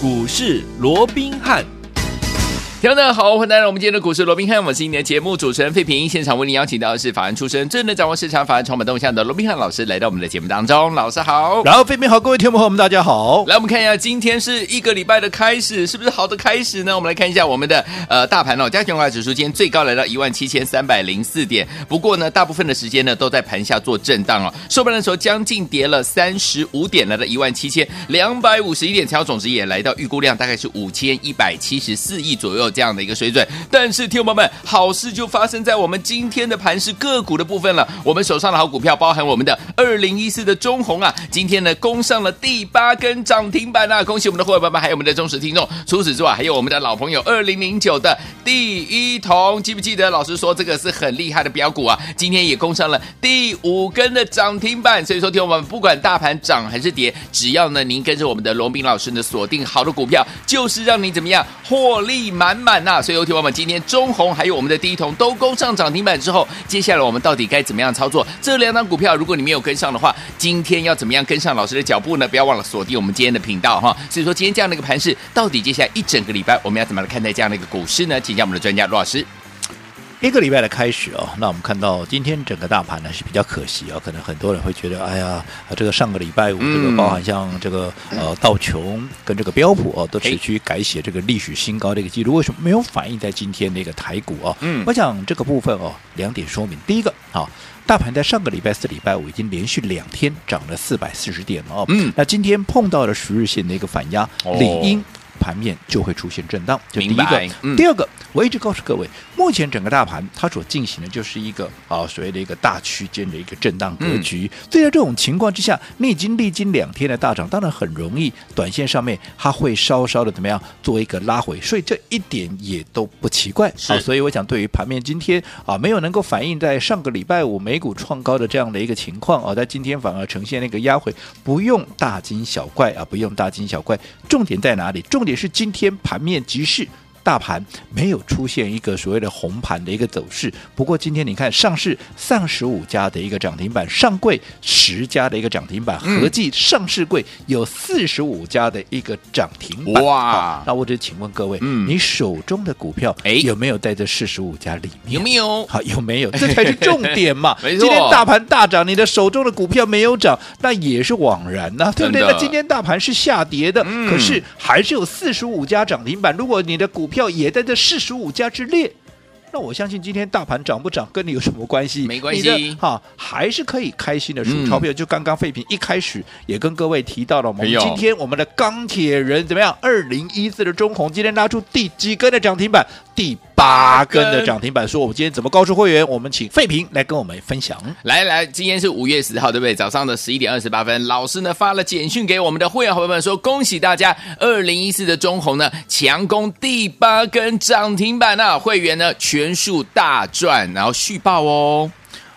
股市罗宾汉。听众好，欢迎来到我们今天的股市罗宾汉，我是今天的节目主持人费平。现场为您邀请到的是法案出身、真能掌握市场法案成本动向的罗宾汉老师，来到我们的节目当中。老师好，然后费平好，各位听众朋友们大家好。来，我们看一下，今天是一个礼拜的开始，是不是好的开始呢？我们来看一下我们的呃大盘哦，加权股价指数今天最高来到一万七千三百零四点，不过呢，大部分的时间呢都在盘下做震荡哦。收盘的时候将近跌了三十五点，来到一万七千两百五十一点，成交总值也来到预估量大概是五千一百七十四亿左右这样的一个水准。但是，听友们，好事就发生在我们今天的盘是个股的部分了。我们手上的好股票，包含我们的二零一四的中鸿啊，今天呢攻上了第八根涨停板啊！恭喜我们的伙伴们，还有我们的忠实听众。除此之外，还有我们的老朋友二零零九的第一铜，记不记得老师说这个是很厉害的标股啊？今天也攻上了第五根的涨停板。所以说，听众朋友们，不管大盘涨还是跌，只要呢您跟着我们的罗宾老师呢锁定好的股票，就是让你怎么样获利满满呐！所以有听。我们今天中红还有我们的第一桶都攻上涨停板之后，接下来我们到底该怎么样操作？这两档股票，如果你没有跟上的话，今天要怎么样跟上老师的脚步呢？不要忘了锁定我们今天的频道哈。所以说，今天这样的一个盘势，到底接下来一整个礼拜我们要怎么来看待这样的一个股市呢？请教我们的专家罗老师。一个礼拜的开始哦，那我们看到今天整个大盘呢是比较可惜哦，可能很多人会觉得，哎呀，这个上个礼拜五这个包含像这个呃道琼跟这个标普哦，都持续改写这个历史新高的一个记录，为什么没有反映在今天的一个台股哦？嗯，我想这个部分哦，两点说明，第一个啊，大盘在上个礼拜四、礼拜五已经连续两天涨了四百四十点了哦，嗯，那今天碰到了十日线的一个反压，理应盘面就会出现震荡，就第一个，嗯、第二个。我一直告诉各位，目前整个大盘它所进行的就是一个啊所谓的一个大区间的一个震荡格局。嗯、所以在这种情况之下，你已经历经两天的大涨，当然很容易，短线上面它会稍稍的怎么样做一个拉回，所以这一点也都不奇怪。是啊，所以我想对于盘面今天啊没有能够反映在上个礼拜五美股创高的这样的一个情况啊，在今天反而呈现那个压回，不用大惊小怪啊，不用大惊小怪。重点在哪里？重点也是今天盘面急势。大盘没有出现一个所谓的红盘的一个走势，不过今天你看上市三十五家的一个涨停板，上柜十家的一个涨停板，合计上市柜有四十五家的一个涨停板。哇！那我就请问各位，嗯，你手中的股票哎有没有在这四十五家里面？有没有？好，有没有？这才是重点嘛。没错。今天大盘大涨，你的手中的股票没有涨，那也是枉然呐，对不对？那今天大盘是下跌的，可是还是有四十五家涨停板。如果你的股票票也在这四十五家之列，那我相信今天大盘涨不涨跟你有什么关系？没关系，哈，还是可以开心的数钞票。嗯、就刚刚废品一开始也跟各位提到了，我们今天我们的钢铁人怎么样？二零一四的中红今天拉出第几根的涨停板？第八根的涨停板，说我们今天怎么告诉会员？我们请费平来跟我们分享。来来，今天是五月十号，对不对？早上的十一点二十八分，老师呢发了简讯给我们的会员伙伴们，说恭喜大家，二零一四的中红呢强攻第八根涨停板啊，会员呢全数大赚，然后续报哦。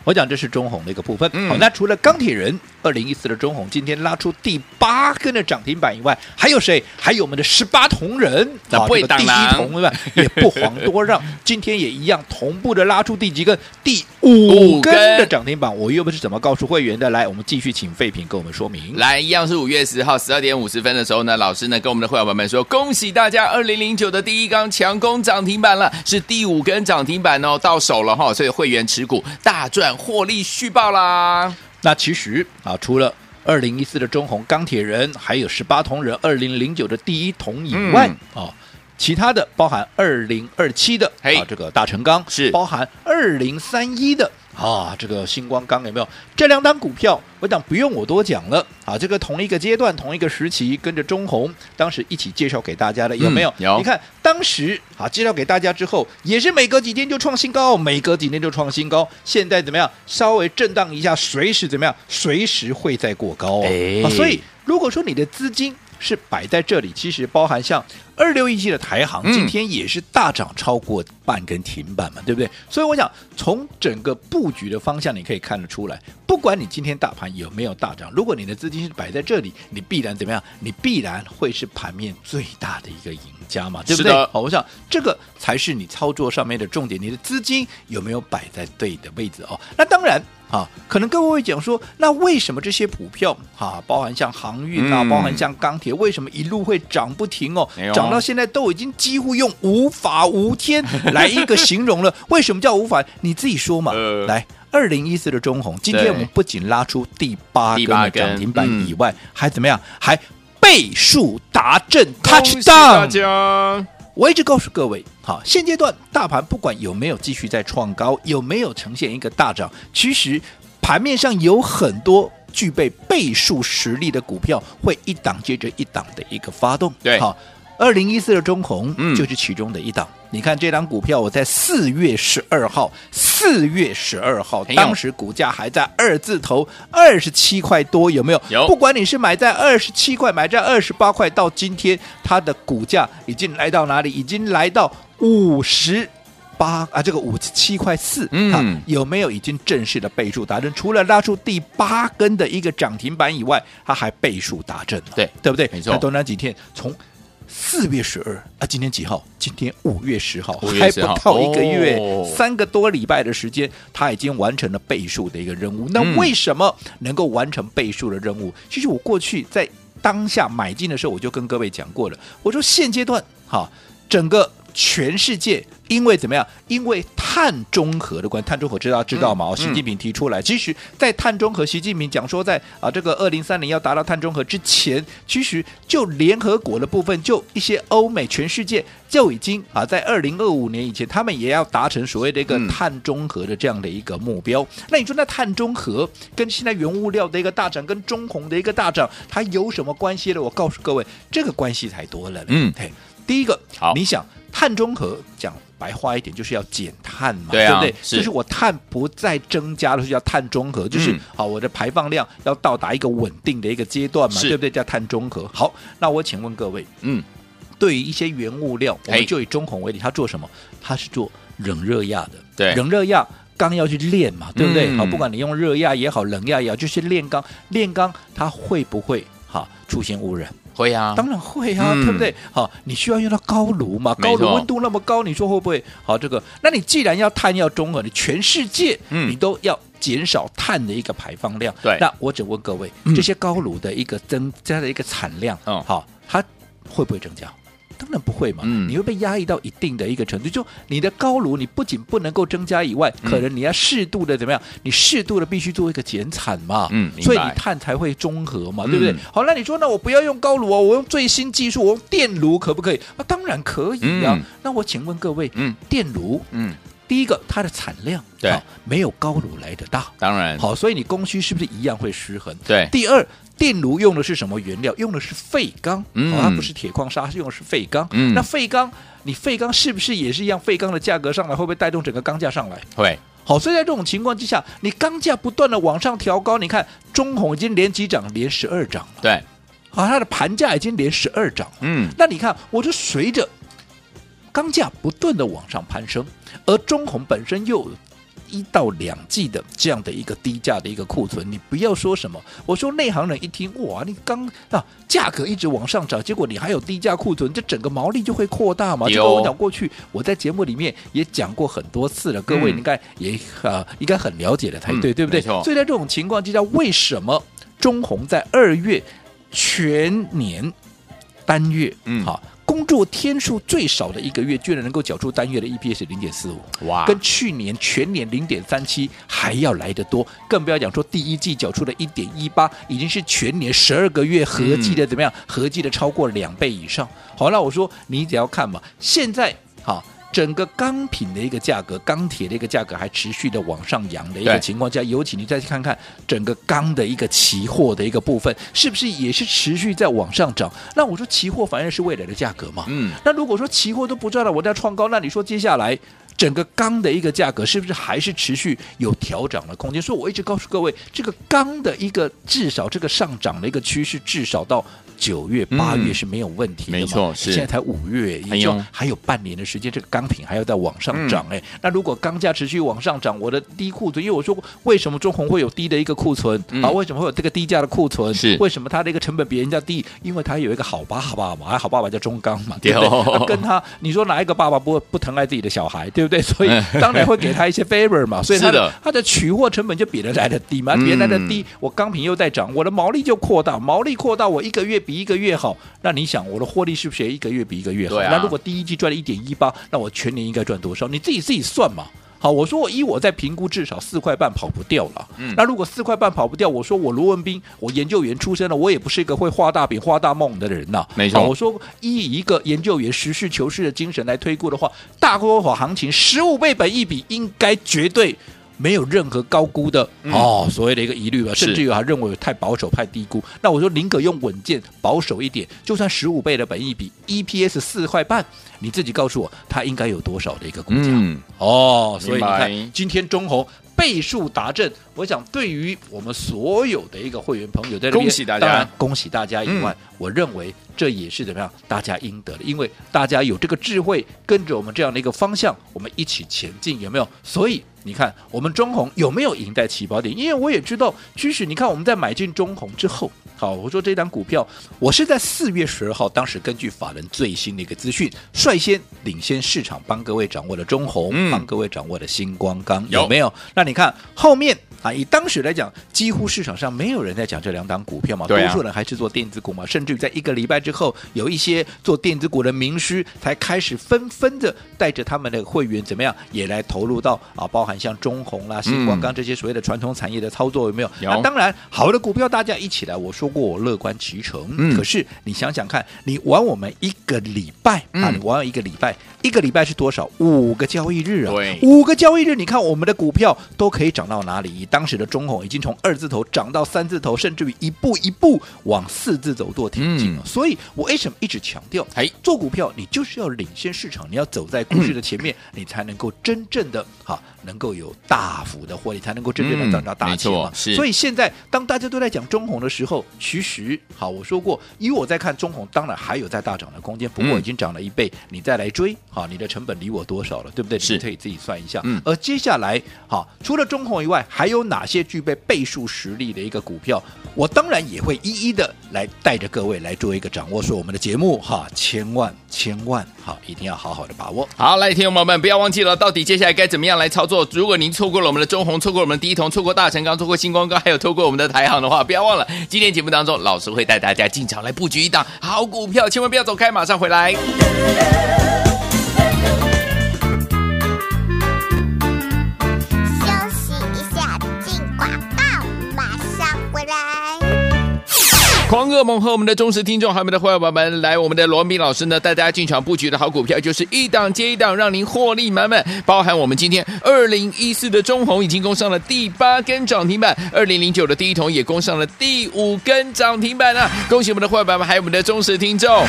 我讲这是中红的一个部分。嗯、好，那除了钢铁人。二零一四的中红今天拉出第八根的涨停板以外，还有谁？还有我们的十八铜人，那不会挡了。第一铜对吧？也不遑多让，今天也一样同步的拉出第几根？第五根的涨停板。我又不是怎么告诉会员的？来，我们继续请废品跟我们说明。来，一样是五月十号十二点五十分的时候呢，老师呢跟我们的会员朋友们说，恭喜大家，二零零九的第一缸强攻涨停板了，是第五根涨停板哦，到手了哈，所以会员持股大赚获利续报啦。那其实啊，除了二零一四的中红钢铁人，还有十八铜人二零零九的第一铜以外啊、嗯哦，其他的包含二零二七的嘿啊，这个大成钢是包含二零三一的。啊，这个星光钢有没有这两档股票？我想不用我多讲了啊。这个同一个阶段、同一个时期，跟着中红当时一起介绍给大家的有没有？嗯、有。你看当时啊，介绍给大家之后，也是每隔几天就创新高，每隔几天就创新高。现在怎么样？稍微震荡一下，随时怎么样？随时会再过高哦。哎、啊，所以如果说你的资金，是摆在这里，其实包含像二六一七的台行，今天也是大涨超过半根停板嘛，嗯、对不对？所以我想从整个布局的方向，你可以看得出来，不管你今天大盘有没有大涨，如果你的资金是摆在这里，你必然怎么样？你必然会是盘面最大的一个赢家嘛，对不对？好，我想这个才是你操作上面的重点，你的资金有没有摆在对的位置哦？那当然。啊，可能各位会讲说，那为什么这些股票啊，包含像航运啊，嗯、包含像钢铁，为什么一路会涨不停哦？哎、涨到现在都已经几乎用无法无天 来一个形容了。为什么叫无法？你自己说嘛。呃、来，二零一四的中红，今天我们不仅拉出第八根的涨停板以外，还怎么样？还倍数达阵，touchdown。我一直告诉各位，好，现阶段大盘不管有没有继续在创高，有没有呈现一个大涨，其实盘面上有很多具备倍数实力的股票，会一档接着一档的一个发动。对，好。二零一四的中红就是其中的一档。嗯、你看这档股票，我在四月十二号，四月十二号，有当时股价还在二字头，二十七块多，有没有？有。不管你是买在二十七块，买在二十八块，到今天它的股价已经来到哪里？已经来到五十八啊，这个五十七块四。嗯，有没有已经正式的倍数达阵？除了拉出第八根的一个涨停板以外，它还倍数达阵了。对，对不对？没错。短短几天从。四月十二啊，今天几号？今天五月十号，还不到一个月，哦、三个多礼拜的时间，他已经完成了倍数的一个任务。那为什么能够完成倍数的任务？嗯、其实我过去在当下买进的时候，我就跟各位讲过了。我说现阶段哈，整个。全世界因为怎么样？因为碳中和的关系，碳中和知道知道吗？嗯、习近平提出来，其实，在碳中和，习近平讲说在，在啊这个二零三零要达到碳中和之前，其实就联合国的部分，就一些欧美全世界就已经啊，在二零二五年以前，他们也要达成所谓的一个碳中和的这样的一个目标。嗯、那你说，那碳中和跟现在原物料的一个大涨，跟中红的一个大涨，它有什么关系呢？我告诉各位，这个关系太多了。嗯，嘿，第一个，好，你想。碳中和讲白话一点就是要减碳嘛，对，啊、对不对？就是我碳不再增加了，就叫碳中和，就是、嗯、好，我的排放量要到达一个稳定的一个阶段嘛，对不对？叫碳中和。好，那我请问各位，嗯，对于一些原物料，我们就以中红为例，它做什么？它是做冷热压的，对，冷热压钢要去炼嘛，对不对？嗯、好，不管你用热压也好，冷压也好，就是炼钢，炼钢它会不会哈出现污染？会啊，当然会啊，嗯、对不对？好，你需要用到高炉嘛，高炉温度那么高，你说会不会？好，这个，那你既然要碳要中和，你全世界你都要减少碳的一个排放量。对、嗯，那我只问各位，嗯、这些高炉的一个增加的一个产量，嗯，好，它会不会增加？当然不会嘛，嗯、你会被压抑到一定的一个程度。就你的高炉，你不仅不能够增加以外，嗯、可能你要适度的怎么样？你适度的必须做一个减产嘛，嗯，所以你碳才会中和嘛，嗯、对不对？好，那你说，那我不要用高炉哦，我用最新技术，我用电炉可不可以？啊，当然可以啊。嗯、那我请问各位，嗯，电炉，嗯，第一个它的产量对，没有高炉来的大，当然好，所以你供需是不是一样会失衡？对，第二。电炉用的是什么原料？用的是废钢，嗯、哦，它不是铁矿砂，是用的是废钢。嗯，那废钢，你废钢是不是也是一样？废钢的价格上来，会不会带动整个钢价上来？会。好，所以在这种情况之下，你钢价不断的往上调高，你看中红已经连几涨，连十二涨了。对，好，它的盘价已经连十二涨。嗯，那你看，我就随着钢价不断的往上攀升，而中红本身又。一到两季的这样的一个低价的一个库存，你不要说什么。我说内行人一听，哇，你刚啊价格一直往上涨，结果你还有低价库存，这整个毛利就会扩大嘛。这个我讲过去，我在节目里面也讲过很多次了，各位应该也啊应该很了解了才对，对不对？所以在这种情况之下，为什么中红在二月全年单月嗯好？工作天数最少的一个月，居然能够缴出单月的 EPS 零点四五，哇，跟去年全年零点三七还要来得多，更不要讲说第一季缴出的一点一八，已经是全年十二个月合计的怎么样？合计的超过两倍以上。好，那我说你只要看嘛，现在好。整个钢品的一个价格，钢铁的一个价格还持续的往上扬的一个情况下，对尤其你再去看看整个钢的一个期货的一个部分，是不是也是持续在往上涨？那我说期货反而是未来的价格嘛。嗯。那如果说期货都不知道了，我在创高，那你说接下来整个钢的一个价格是不是还是持续有调整的空间？所以我一直告诉各位，这个钢的一个至少这个上涨的一个趋势，至少到。九月、八月是没有问题的嘛？没错，是现在才五月，也就还有半年的时间，这个钢品还要再往上涨哎。那如果钢价持续往上涨，我的低库存，因为我说过，为什么中红会有低的一个库存啊？为什么会有这个低价的库存？是为什么它的一个成本比人家低？因为它有一个好爸爸嘛，好爸爸叫中钢嘛，对不对？跟他，你说哪一个爸爸不不疼爱自己的小孩，对不对？所以当然会给他一些 favor 嘛。所以他的他的取货成本就比人来的低嘛，比人来的低，我钢品又在涨，我的毛利就扩大，毛利扩大，我一个月比一个月好。那你想，我的获利是不是也一个月比一个月好？那如果第一季赚了一点一八，那我全年应该赚多少？你自己自己算嘛。好，我说我依我在评估，至少四块半跑不掉了。嗯，那如果四块半跑不掉，我说我罗文斌，我研究员出身的，我也不是一个会画大饼、画大梦的人呐。没错，我说依一个研究员实事求是的精神来推估的话，大规模行情十五倍本一比应该绝对。没有任何高估的、嗯、哦，所谓的一个疑虑吧，甚至于还认为太保守、太低估。那我说宁可用稳健、保守一点，就算十五倍的本益比，EPS 四块半，你自己告诉我，它应该有多少的一个股价？嗯、哦，所以你看，今天中红倍数达阵，我想对于我们所有的一个会员朋友在这边，恭喜大家，当然恭喜大家以外，嗯、我认为这也是怎么样，大家应得的，因为大家有这个智慧，跟着我们这样的一个方向，我们一起前进，有没有？所以。你看我们中红有没有赢在起跑点？因为我也知道，其实你看我们在买进中红之后，好，我说这档股票，我是在四月十二号，当时根据法人最新的一个资讯，率先领先市场，帮各位掌握了中红，嗯、帮各位掌握了星光钢，有没有？那你看后面。啊，以当时来讲，几乎市场上没有人在讲这两档股票嘛，多数人还是做电子股嘛，甚至于在一个礼拜之后，有一些做电子股的名师才开始纷纷的带着他们的会员怎么样，也来投入到啊，包含像中红啦、新光钢这些所谓的传统产业的操作有没有？那当然，好的股票大家一起来，我说过我乐观其成。可是你想想看，你玩我们一个礼拜啊，你玩一个礼拜，一个礼拜是多少？五个交易日啊，五个交易日，你看我们的股票都可以涨到哪里？当时的中红已经从二字头涨到三字头，甚至于一步一步往四字走做挺进了。嗯、所以我为什么一直强调，哎，做股票你就是要领先市场，你要走在股市的前面，嗯、你才能够真正的哈，能够有大幅的获利，才能够真正的赚到大钱嘛。嗯、所以现在当大家都在讲中红的时候，其实好，我说过，因为我在看中红，当然还有在大涨的空间，不过已经涨了一倍，你再来追，好，你的成本离我多少了，对不对？是你可以自己算一下。嗯，而接下来，好，除了中控以外，还有哪些？具备倍数实力的一个股票，我当然也会一一的来带着各位来做一个掌握。说我们的节目哈，千万千万哈，一定要好好的把握。好，来，听众朋友们，不要忘记了，到底接下来该怎么样来操作？如果您错过了我们的中红，错过我们的第一铜，错过大成钢，错过星光钢，还有错过我们的台行的话，不要忘了，今天节目当中，老师会带大家进场来布局一档好股票，千万不要走开，马上回来。狂恶猛和我们的忠实听众，还有我们的会员宝宝们，来我们的罗斌老师呢，带大家进场布局的好股票，就是一档接一档，让您获利满满。包含我们今天二零一四的中红已经攻上了第八根涨停板，二零零九的第一桶也攻上了第五根涨停板啊！恭喜我们的会员宝宝们，还有我们的忠实听众。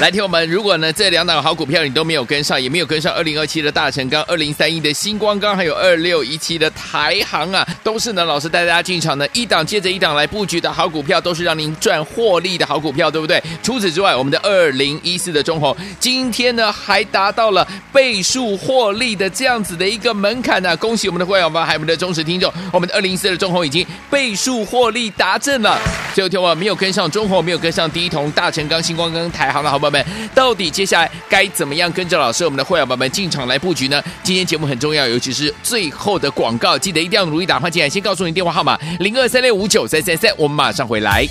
来听我们，如果呢这两档好股票你都没有跟上，也没有跟上二零二七的大成钢、二零三一的新光钢，还有二六一七的台航啊，都是呢老师带大家进场的一档接着一档来布局的好股票，都是让您赚获利的好股票，对不对？除此之外，我们的二零一四的中红今天呢还达到了倍数获利的这样子的一个门槛呢、恭喜我们的会员们，还有我们的忠实听众，我们的二零一四的中红已经倍数获利达阵了。最后听我没有跟上中红，没有跟上第一铜、大成钢、新光钢、台航的好不好们，到底接下来该怎么样跟着老师我们的会员朋友们进场来布局呢？今天节目很重要，尤其是最后的广告，记得一定要努力打话进来。先告诉你电话号码零二三六五九三三三，我们马上回来。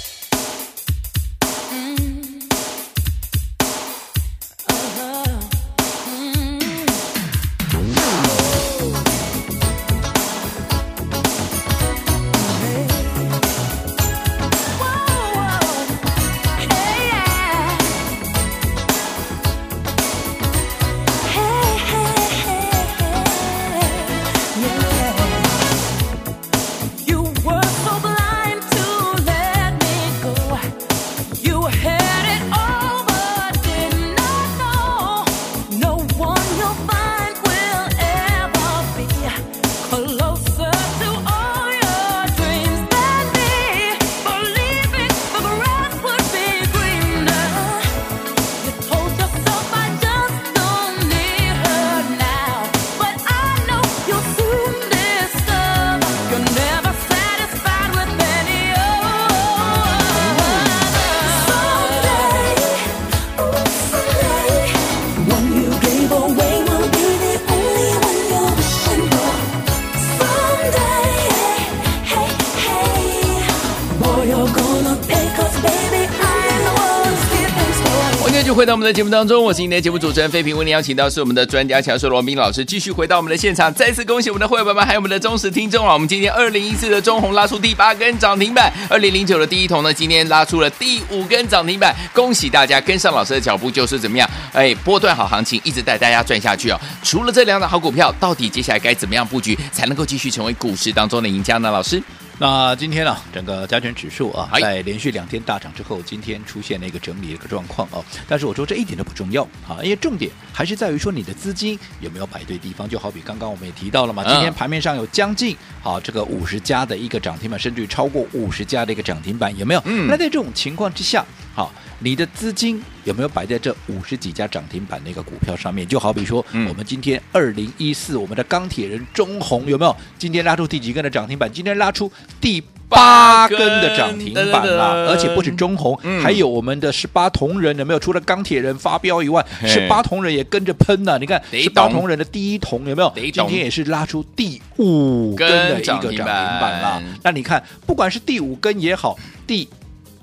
回到我们的节目当中，我是今天的节目主持人费平，为您邀请到是我们的专家强硕罗宾老师，继续回到我们的现场，再次恭喜我们的会员们，还有我们的忠实听众啊！我们今天二零一四的中红拉出第八根涨停板，二零零九的第一桶呢，今天拉出了第五根涨停板，恭喜大家跟上老师的脚步，就是怎么样？哎，波段好行情，一直带大家赚下去哦。除了这两档好股票，到底接下来该怎么样布局，才能够继续成为股市当中的赢家呢？老师？那今天呢、啊，整个加权指数啊，在连续两天大涨之后，今天出现了一个整理的一个状况哦。但是我说这一点都不重要啊，因为重点还是在于说你的资金有没有摆对地方。就好比刚刚我们也提到了嘛，今天盘面上有将近啊这个五十家的一个涨停板，甚至于超过五十家的一个涨停板，有没有？嗯。那在这种情况之下，好。你的资金有没有摆在这五十几家涨停板的一个股票上面？就好比说，我们今天二零一四，我们的钢铁人中红有没有？今天拉出第几根的涨停板？今天拉出第八根的涨停板了，而且不止中红，还有我们的十八铜人有没有？除了钢铁人发飙以外，十八铜人也跟着喷呢。你看，十八铜人的第一铜有没有？今天也是拉出第五根的一个涨停板了。那你看，不管是第五根也好，第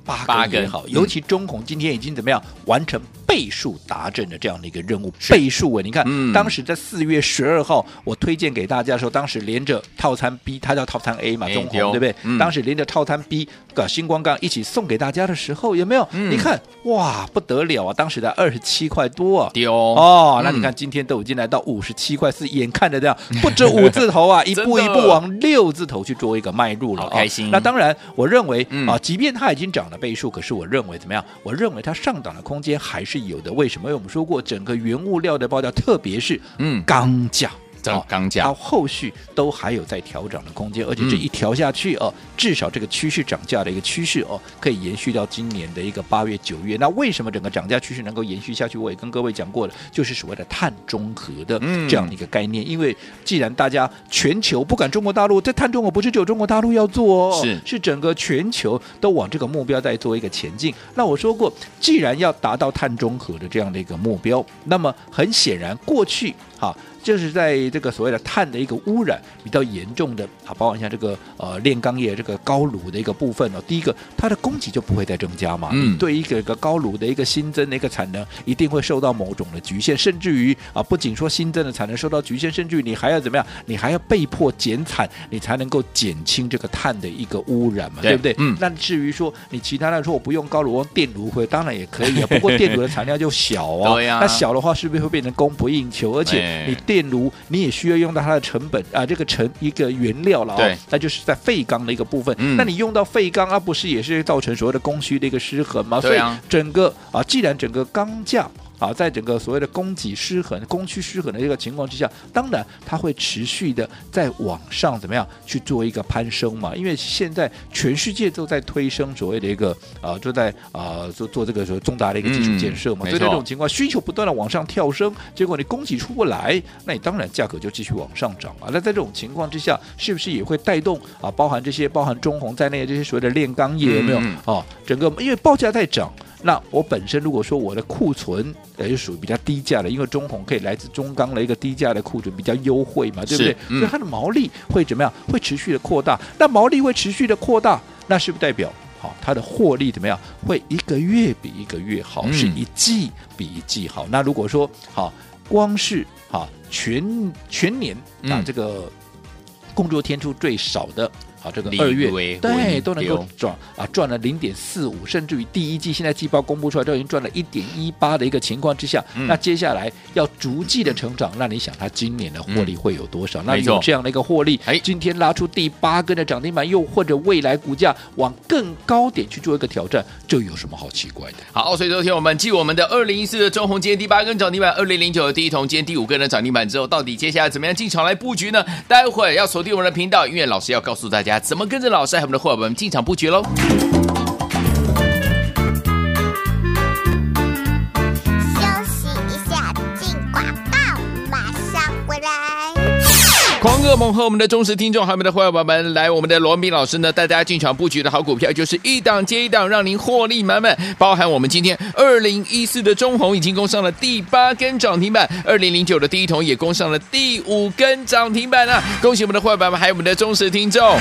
八个也好，尤其中红今天已经怎么样完成倍数达阵的这样的一个任务？倍数啊！你看，嗯、当时在四月十二号，我推荐给大家的时候，当时连着套餐 B，它叫套餐 A 嘛，中鸿、欸、对不对？嗯、当时连着套餐 B，个星光钢一起送给大家的时候，有没有？嗯、你看，哇，不得了啊！当时在二十七块多啊，丢哦，那你看今天都已经来到五十七块四，眼看着这样不止五字头啊，一步一步往六字头去做一个迈入了，开心。那当然，我认为啊，即便它已经涨了倍数，可是我认为怎么样？我认为它上涨的空间还是有的。为什么？因为我们说过，整个原物料的报价，特别是嗯钢价。钢价，到后续都还有在调整的空间，而且这一调下去哦，至少这个趋势涨价的一个趋势哦，可以延续到今年的一个八月九月。那为什么整个涨价趋势能够延续下去？我也跟各位讲过了，就是所谓的碳中和的这样的一个概念。因为既然大家全球不管中国大陆，在碳中和不是只有中国大陆要做哦，是是整个全球都往这个目标在做一个前进。那我说过，既然要达到碳中和的这样的一个目标，那么很显然过去哈。就是在这个所谓的碳的一个污染比较严重的啊，包括像这个呃炼钢业这个高炉的一个部分呢、哦。第一个，它的供给就不会再增加嘛。嗯。对一个一个高炉的一个新增的一个产能，一定会受到某种的局限，甚至于啊，不仅说新增的产能受到局限，甚至于你还要怎么样？你还要被迫减产，你才能够减轻这个碳的一个污染嘛，对，对不对？嗯。那至于说你其他的说我不用高炉，用电炉会，当然也可以啊。不过电炉的产量就小啊。对呀。那小的话，是不是会变成供不应求？而且你电电炉你也需要用到它的成本啊，这个成一个原料了啊、哦，那就是在废钢的一个部分。嗯、那你用到废钢啊，不是也是造成所谓的供需的一个失衡吗？所以整个啊，既然整个钢价。啊，在整个所谓的供给失衡、供需失衡的这个情况之下，当然它会持续的在往上怎么样去做一个攀升嘛？因为现在全世界都在推升所谓的一个啊，就在啊做做这个所谓重大的一个基础建设嘛。嗯、所以这种情况，需求不断的往上跳升，结果你供给出不来，那你当然价格就继续往上涨啊。那在这种情况之下，是不是也会带动啊？包含这些包含中红在内的这些所谓的炼钢业有没有？啊，整个因为报价在涨。那我本身如果说我的库存也是属于比较低价的，因为中红可以来自中钢的一个低价的库存比较优惠嘛，对不对？嗯、所以它的毛利会怎么样？会持续的扩大。那毛利会持续的扩大，那是不是代表好它的获利怎么样？会一个月比一个月好，嗯、是一季比一季好。那如果说好，光是好全全年啊这个工作天数最少的。啊，这个二月对都能够赚啊，赚了零点四五，甚至于第一季现在季报公布出来都已经赚了一点一八的一个情况之下，嗯、那接下来要逐季的成长，那你想它今年的获利会有多少？嗯、那有这样的一个获利，哎，今天拉出第八根的涨停板，又或者未来股价往更高点去做一个挑战，这有什么好奇怪的？好，所以昨天我们继我们的二零一四的中红今天第八根涨停板，二零零九的第一桶今天第五根的涨停板之后，到底接下来怎么样进场来布局呢？待会儿要锁定我们的频道，因为老师要告诉大家。怎么跟着老师和我们的伙伴们进场布局喽？狂恶猛和我们的忠实听众，还有我们的伙伴们，来我们的罗宾老师呢，带大家进场布局的好股票，就是一档接一档，让您获利满满。包含我们今天二零一四的中红已经攻上了第八根涨停板，二零零九的第一桶也攻上了第五根涨停板啊！恭喜我们的伙伴们，还有我们的忠实听众。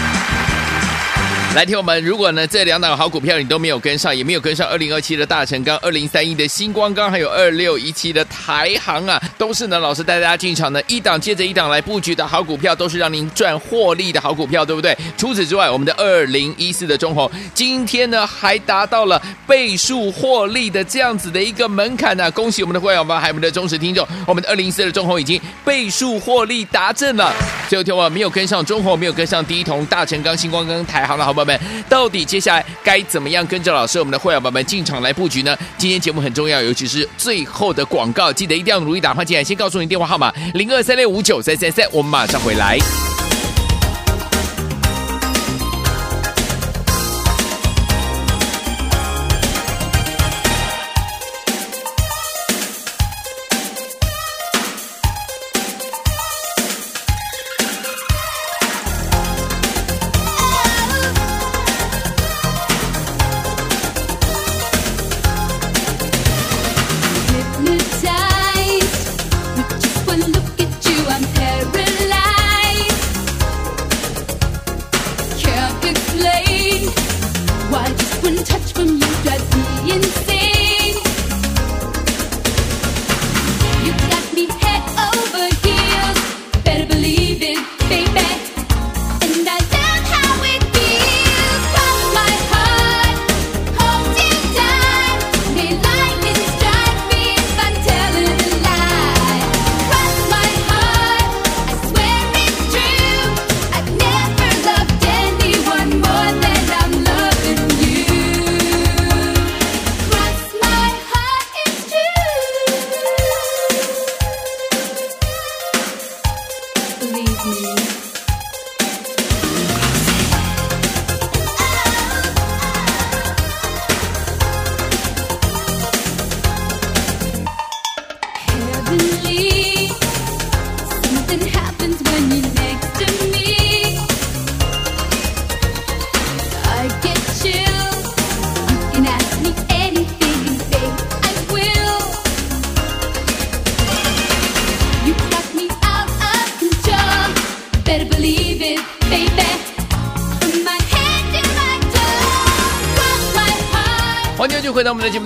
来听我们，如果呢这两档好股票你都没有跟上，也没有跟上二零二七的大成钢、二零三一的新光钢，还有二六一七的台航啊，都是呢老师带大家进场的一档接着一档来布局的好股票，都是让您赚获利的好股票，对不对？除此之外，我们的二零一四的中红今天呢还达到了倍数获利的这样子的一个门槛呢、恭喜我们的会员们还有我们的忠实听众，我们的二零一四的中红已经倍数获利达阵了。最后听我没有跟上中红，没有跟上第一铜、大成钢、新光钢、台航的好们，到底接下来该怎么样跟着老师我们的会员宝宝们进场来布局呢？今天节目很重要，尤其是最后的广告，记得一定要努力打电进来。先告诉你电话号码零二三六五九三三三，我们马上回来。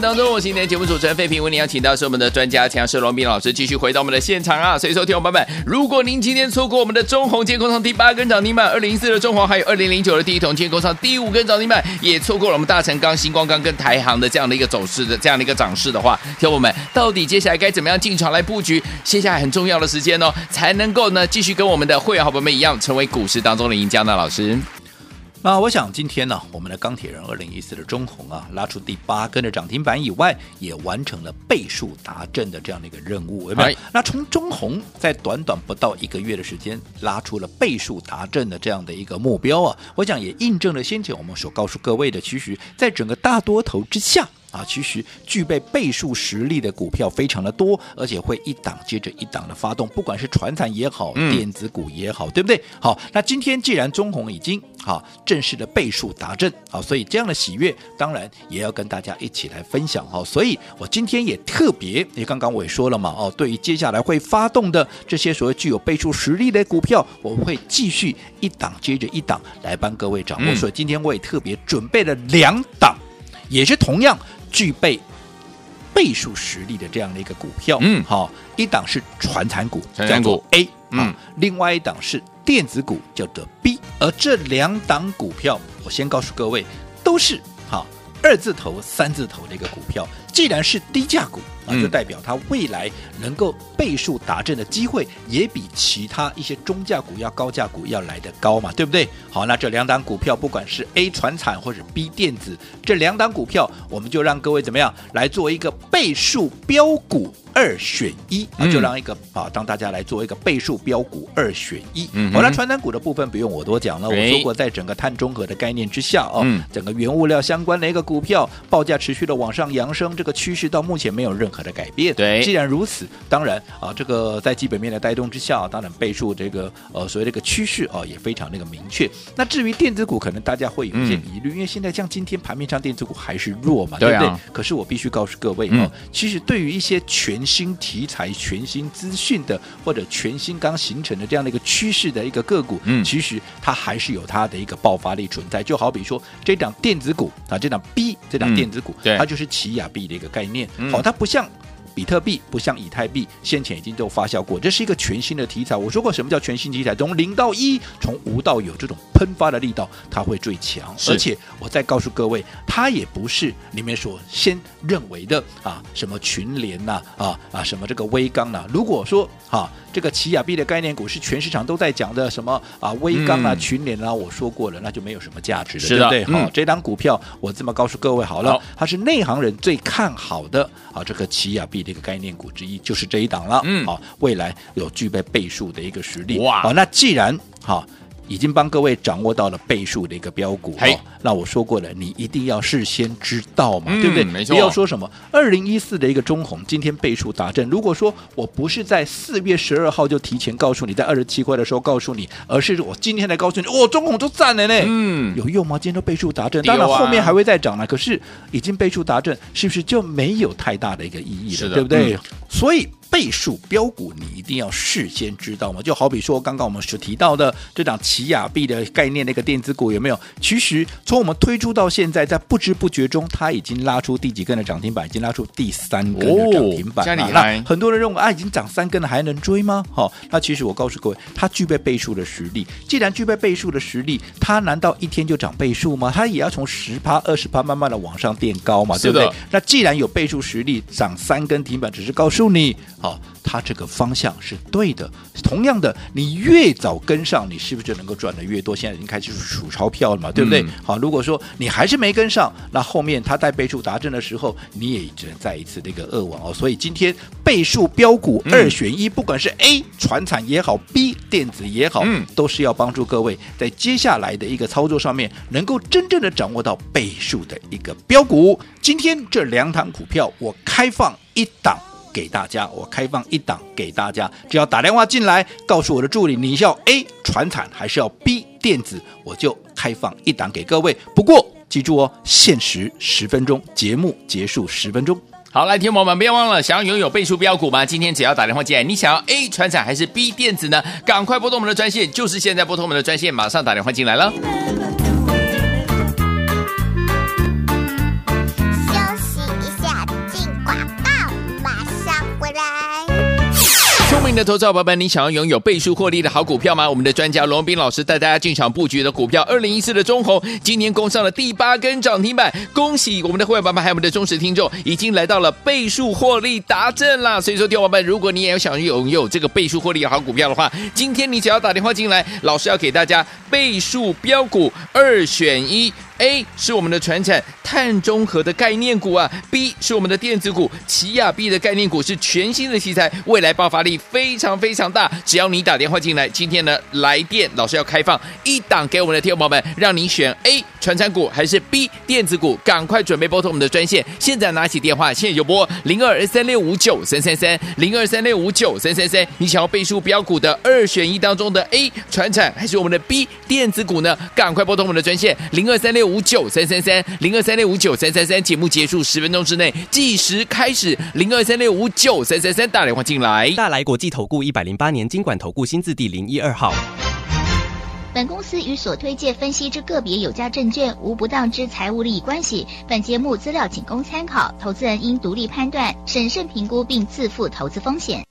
当中，我今天节目主持人费平，为您邀请到是我们的专家强势罗宾老师，继续回到我们的现场啊！所以说，听众朋友们，如果您今天错过我们的中宏建工上第八根涨停板，二零一四的中鸿，还有二零零九的第一铜建工上第五根涨停板，也错过了我们大成钢、新光钢跟台航的这样的一个走势的这样的一个涨势的话，听众朋友们，到底接下来该怎么样进场来布局？接下来很重要的时间哦，才能够呢继续跟我们的会员好朋友们一样，成为股市当中的赢家呢？老师。那我想今天呢，我们的钢铁人二零一四的中红啊，拉出第八根的涨停板以外，也完成了倍数达阵的这样的一个任务，有没有？那从中红在短短不到一个月的时间，拉出了倍数达阵的这样的一个目标啊，我想也印证了先前我们所告诉各位的，其实在整个大多头之下。啊，其实具备倍数实力的股票非常的多，而且会一档接着一档的发动，不管是船产也好，电子股也好，嗯、对不对？好，那今天既然中红已经啊正式的倍数达阵，好，所以这样的喜悦当然也要跟大家一起来分享哈。所以我今天也特别，因为刚刚我也说了嘛，哦，对于接下来会发动的这些所谓具有倍数实力的股票，我会继续一档接着一档来帮各位掌握。嗯、所以今天我也特别准备了两档，也是同样。具备倍数实力的这样的一个股票，嗯，好，一档是传产股，叫做 A，嗯，另外一档是电子股，叫做 B，而这两档股票，我先告诉各位，都是好二字头、三字头的一个股票。既然是低价股啊，就代表它未来能够倍数达阵的机会，也比其他一些中价股要高价股要来得高嘛，对不对？好，那这两档股票，不管是 A 传产或者 B 电子，这两档股票，我们就让各位怎么样来做一个倍数标股二选一啊，就让一个啊，当大家来做一个倍数标股二选一。嗯，好，那传单股的部分不用我多讲了，我说过，在整个碳中和的概念之下哦，整个原物料相关的一个股票报价持续的往上扬升，这个趋势到目前没有任何的改变。对，既然如此，当然啊，这个在基本面的带动之下，当然倍数这个呃所谓这个趋势啊也非常那个明确。那至于电子股，可能大家会有一些疑虑，嗯、因为现在像今天盘面上电子股还是弱嘛，对，啊、对不对？可是我必须告诉各位哦，嗯、其实对于一些全新题材、全新资讯的或者全新刚形成的这样的一个趋势的一个个股，嗯，其实它还是有它的一个爆发力存在。就好比说这档电子股啊，这档 B 这档电子股，嗯、它就是奇亚币的一个概念，好、嗯，它不像。比特币不像以太币，先前已经都发酵过，这是一个全新的题材。我说过，什么叫全新题材？从零到一，从无到有，这种喷发的力道，它会最强。而且我再告诉各位，它也不是里面所先认为的啊，什么群联呐，啊啊，什么这个微刚呐。如果说啊，这个奇亚币的概念股是全市场都在讲的什么啊，威刚啊，群联啊，我说过了，那就没有什么价值的对不对？好、嗯，这档股票我这么告诉各位好了，好它是内行人最看好的啊，这个奇亚币。这个概念股之一就是这一档了，嗯，好，未来有具备倍数的一个实力，哇，好，那既然好。已经帮各位掌握到了倍数的一个标股，哦，那我说过了，你一定要事先知道嘛，嗯、对不对？没错。不要说什么二零一四的一个中红，今天倍数达阵。如果说我不是在四月十二号就提前告诉你，在二十七块的时候告诉你，而是我今天来告诉你，哦，中红都赞了呢，嗯，有用吗？今天都倍数达阵，当然后面还会再涨呢。可是已经倍数达阵，是不是就没有太大的一个意义了？是的，对不对？嗯、所以。倍数标股，你一定要事先知道吗？就好比说，刚刚我们所提到的这档奇亚币的概念那个电子股，有没有？其实从我们推出到现在，在不知不觉中，它已经拉出第几根的涨停板？已经拉出第三根的涨停板了。哦、那很多人认为啊，已经涨三根了，还能追吗？哈、哦，那其实我告诉各位，它具备倍数的实力。既然具备倍数的实力，它难道一天就涨倍数吗？它也要从十趴、二十趴慢慢的往上垫高嘛，对不对？那既然有倍数实力，涨三根停板，只是告诉你。好，它这个方向是对的。同样的，你越早跟上，你是不是就能够赚的越多？现在已经开始数钞票了嘛，对不对？嗯、好，如果说你还是没跟上，那后面它带倍数达阵的时候，你也只能再一次的一个扼腕哦。所以今天倍数标股二选一，嗯、不管是 A 传产也好，B 电子也好，嗯，都是要帮助各位在接下来的一个操作上面，能够真正的掌握到倍数的一个标股。今天这两档股票，我开放一档。给大家，我开放一档给大家，只要打电话进来，告诉我的助理你要 A 传产还是要 B 电子，我就开放一档给各位。不过记住哦，限时十分钟，节目结束十分钟。好，来，听友们不要忘了，想要拥有倍数标股吗？今天只要打电话进来，你想要 A 传产还是 B 电子呢？赶快拨通我们的专线，就是现在拨通我们的专线，马上打电话进来了。的投资者朋友们，你想要拥有倍数获利的好股票吗？我们的专家罗斌老师带大家进场布局的股票，二零一四的中红，今年攻上了第八根涨停板，恭喜我们的会员朋友们，还有我们的忠实听众，已经来到了倍数获利达阵啦。所以说，听友们，如果你也有想拥有这个倍数获利的好股票的话，今天你只要打电话进来，老师要给大家倍数标股二选一。A 是我们的传产碳中和的概念股啊，B 是我们的电子股奇亚币的概念股，是全新的题材，未来爆发力非常非常大。只要你打电话进来，今天呢来电，老师要开放一档给我们的听众朋友们，让你选 A 传产股还是 B 电子股，赶快准备拨通我们的专线。现在拿起电话，现在就拨零二三六五九三三三零二三六五九三三三。你想要倍数标股的二选一当中的 A 传产还是我们的 B 电子股呢？赶快拨通我们的专线零二三六。五九三三三零二三六五九三三三，节目结束十分钟之内计时开始，零二三六五九三三三，打电话进来。大来国际投顾一百零八年经管投顾新字第零一二号。本公司与所推介分析之个别有价证券无不当之财务利益关系。本节目资料仅供参考，投资人应独立判断、审慎评估并自负投资风险。